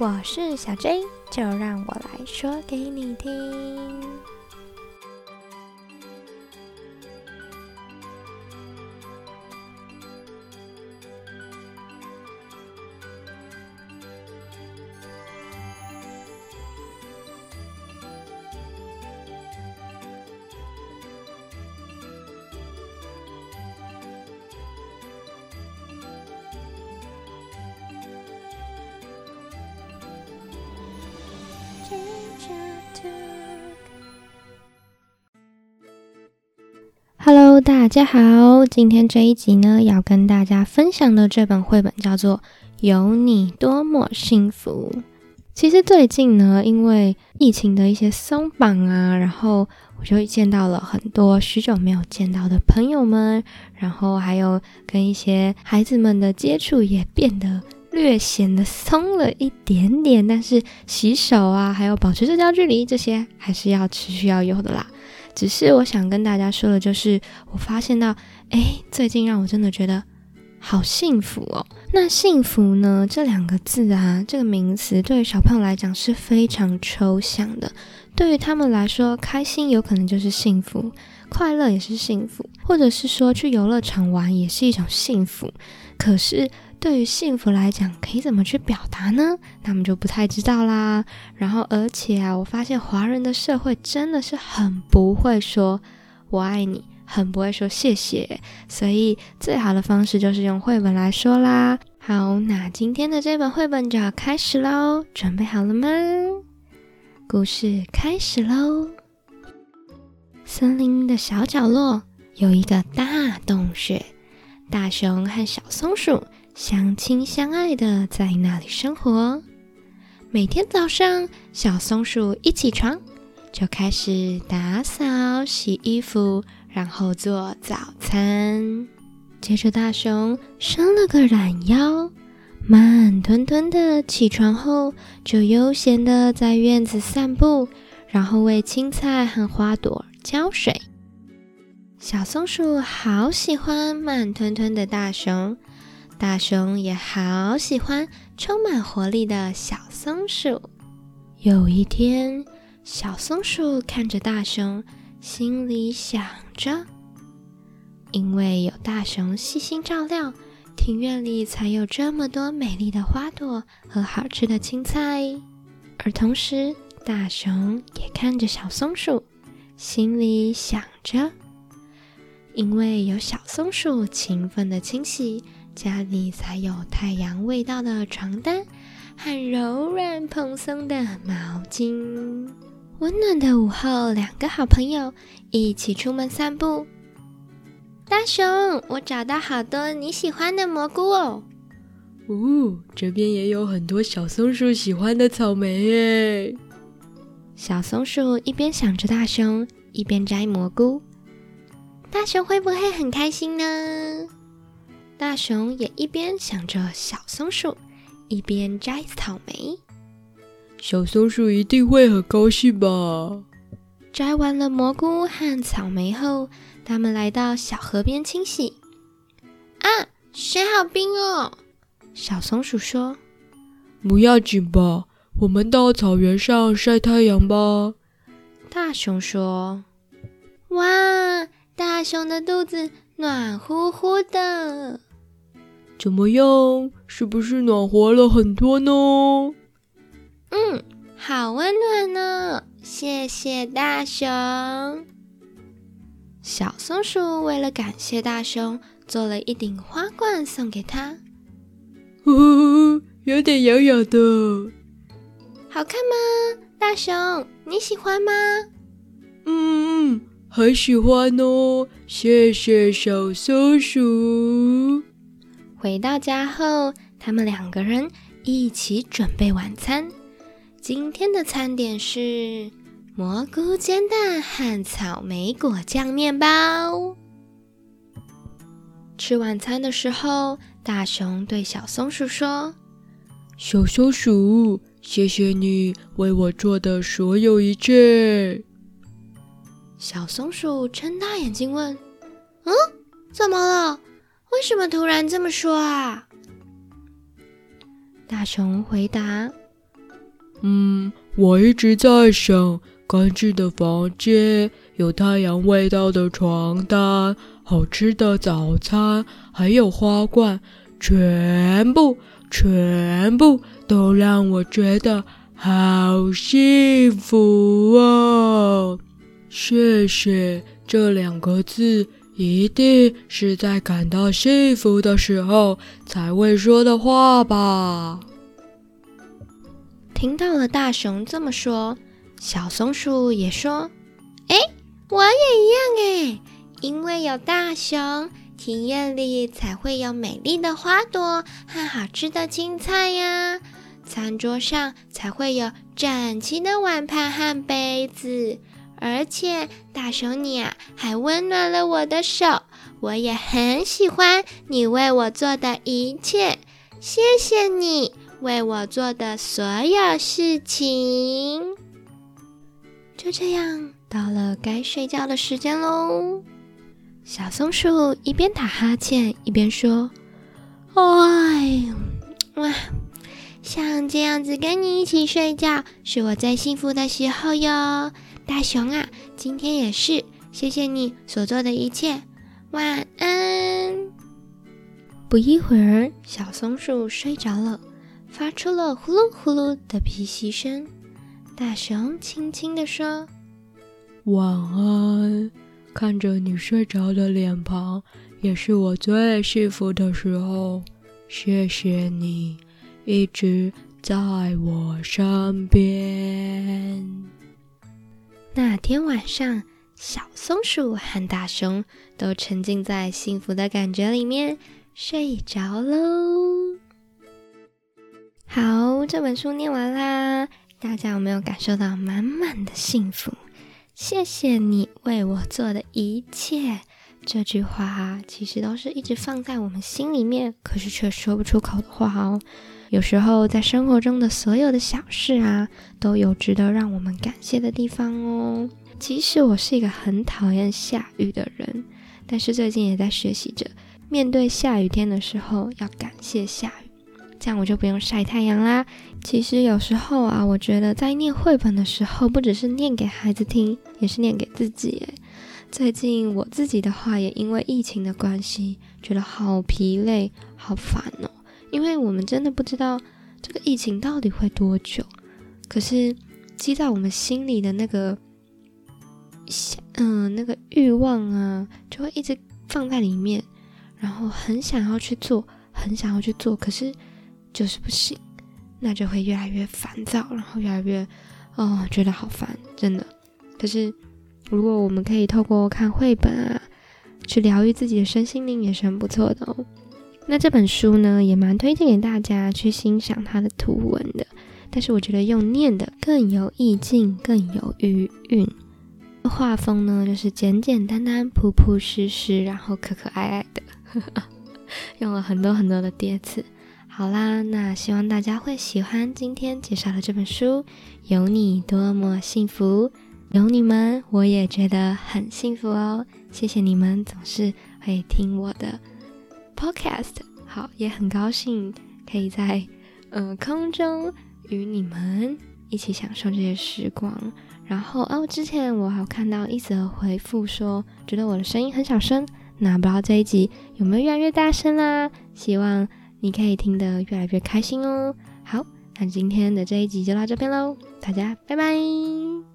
我是小 J，就让我来说给你听。大家好，今天这一集呢，要跟大家分享的这本绘本叫做《有你多么幸福》。其实最近呢，因为疫情的一些松绑啊，然后我就见到了很多许久没有见到的朋友们，然后还有跟一些孩子们的接触也变得略显得松了一点点。但是洗手啊，还有保持社交距离，这些还是要持续要有的啦。只是我想跟大家说的，就是我发现到，哎，最近让我真的觉得好幸福哦。那幸福呢？这两个字啊，这个名词对于小朋友来讲是非常抽象的。对于他们来说，开心有可能就是幸福，快乐也是幸福，或者是说去游乐场玩也是一种幸福。可是。对于幸福来讲，可以怎么去表达呢？那我们就不太知道啦。然后，而且啊，我发现华人的社会真的是很不会说“我爱你”，很不会说“谢谢”。所以，最好的方式就是用绘本来说啦。好，那今天的这本绘本就要开始喽，准备好了吗？故事开始喽。森林的小角落有一个大洞穴，大熊和小松鼠。相亲相爱的在那里生活。每天早上，小松鼠一起床就开始打扫、洗衣服，然后做早餐。接着，大熊伸了个懒腰，慢吞吞的起床后，就悠闲的在院子散步，然后为青菜和花朵浇水。小松鼠好喜欢慢吞吞的大熊。大熊也好喜欢充满活力的小松鼠。有一天，小松鼠看着大熊，心里想着：因为有大熊细心照料，庭院里才有这么多美丽的花朵和好吃的青菜。而同时，大熊也看着小松鼠，心里想着：因为有小松鼠勤奋的清洗。家里才有太阳味道的床单和柔软蓬松的毛巾。温暖的午后，两个好朋友一起出门散步。大熊，我找到好多你喜欢的蘑菇哦。哦，这边也有很多小松鼠喜欢的草莓耶。小松鼠一边想着大熊，一边摘蘑菇。大熊会不会很开心呢？大熊也一边想着小松鼠，一边摘草莓。小松鼠一定会很高兴吧？摘完了蘑菇和草莓后，他们来到小河边清洗。啊，水好冰哦！小松鼠说：“不要紧吧，我们到草原上晒太阳吧。”大熊说：“哇，大熊的肚子暖乎乎的。”怎么样？是不是暖和了很多呢？嗯，好温暖呢！谢谢大熊。小松鼠为了感谢大熊，做了一顶花冠送给他。有点痒痒的。好看吗？大熊，你喜欢吗？嗯，很喜欢哦。谢谢小松鼠。回到家后，他们两个人一起准备晚餐。今天的餐点是蘑菇煎蛋和草莓果酱面包。吃晚餐的时候，大熊对小松鼠说：“小松鼠，谢谢你为我做的所有一切。”小松鼠睁大眼睛问：“嗯，怎么了？”为什么突然这么说啊？大熊回答：“嗯，我一直在想，干净的房间，有太阳味道的床单，好吃的早餐，还有花冠，全部全部都让我觉得好幸福哦！谢谢这两个字，一定是在感到幸福的时候才会说的话吧。听到了大熊这么说，小松鼠也说：“哎，我也一样哎，因为有大熊，庭院里才会有美丽的花朵和好吃的青菜呀，餐桌上才会有整齐的碗盘和杯子，而且大熊你啊，还温暖了我的手，我也很喜欢你为我做的一切，谢谢你。”为我做的所有事情，就这样到了该睡觉的时间喽。小松鼠一边打哈欠一边说：“哎，哇，像这样子跟你一起睡觉，是我最幸福的时候哟。大熊啊，今天也是，谢谢你所做的一切，晚安。”不一会儿，小松鼠睡着了。发出了呼噜呼噜的鼻息声，大熊轻轻地说：“晚安。”看着你睡着的脸庞，也是我最幸福的时候。谢谢你一直在我身边。那天晚上，小松鼠和大熊都沉浸在幸福的感觉里面，睡着喽。好，这本书念完啦，大家有没有感受到满满的幸福？谢谢你为我做的一切。这句话其实都是一直放在我们心里面，可是却说不出口的话哦。有时候在生活中的所有的小事啊，都有值得让我们感谢的地方哦。即使我是一个很讨厌下雨的人，但是最近也在学习着，面对下雨天的时候要感谢下雨。这样我就不用晒太阳啦。其实有时候啊，我觉得在念绘本的时候，不只是念给孩子听，也是念给自己。最近我自己的话，也因为疫情的关系，觉得好疲累、好烦哦。因为我们真的不知道这个疫情到底会多久，可是积在我们心里的那个，嗯，那个欲望啊，就会一直放在里面，然后很想要去做，很想要去做，可是。就是不行，那就会越来越烦躁，然后越来越哦，觉得好烦，真的。可是如果我们可以透过看绘本啊，去疗愈自己的身心灵，也是很不错的哦。那这本书呢，也蛮推荐给大家去欣赏它的图文的。但是我觉得用念的更有意境，更有余韵。画风呢，就是简简单单、朴朴实实，然后可可爱爱的，用了很多很多的叠词。好啦，那希望大家会喜欢今天介绍的这本书。有你多么幸福，有你们我也觉得很幸福哦。谢谢你们总是会听我的 podcast，好，也很高兴可以在呃空中与你们一起享受这些时光。然后哦，之前我还看到一则回复说，觉得我的声音很小声，那不知道这一集有没有越来越大声啦？希望。你可以听得越来越开心哦。好，那今天的这一集就到这边喽，大家拜拜。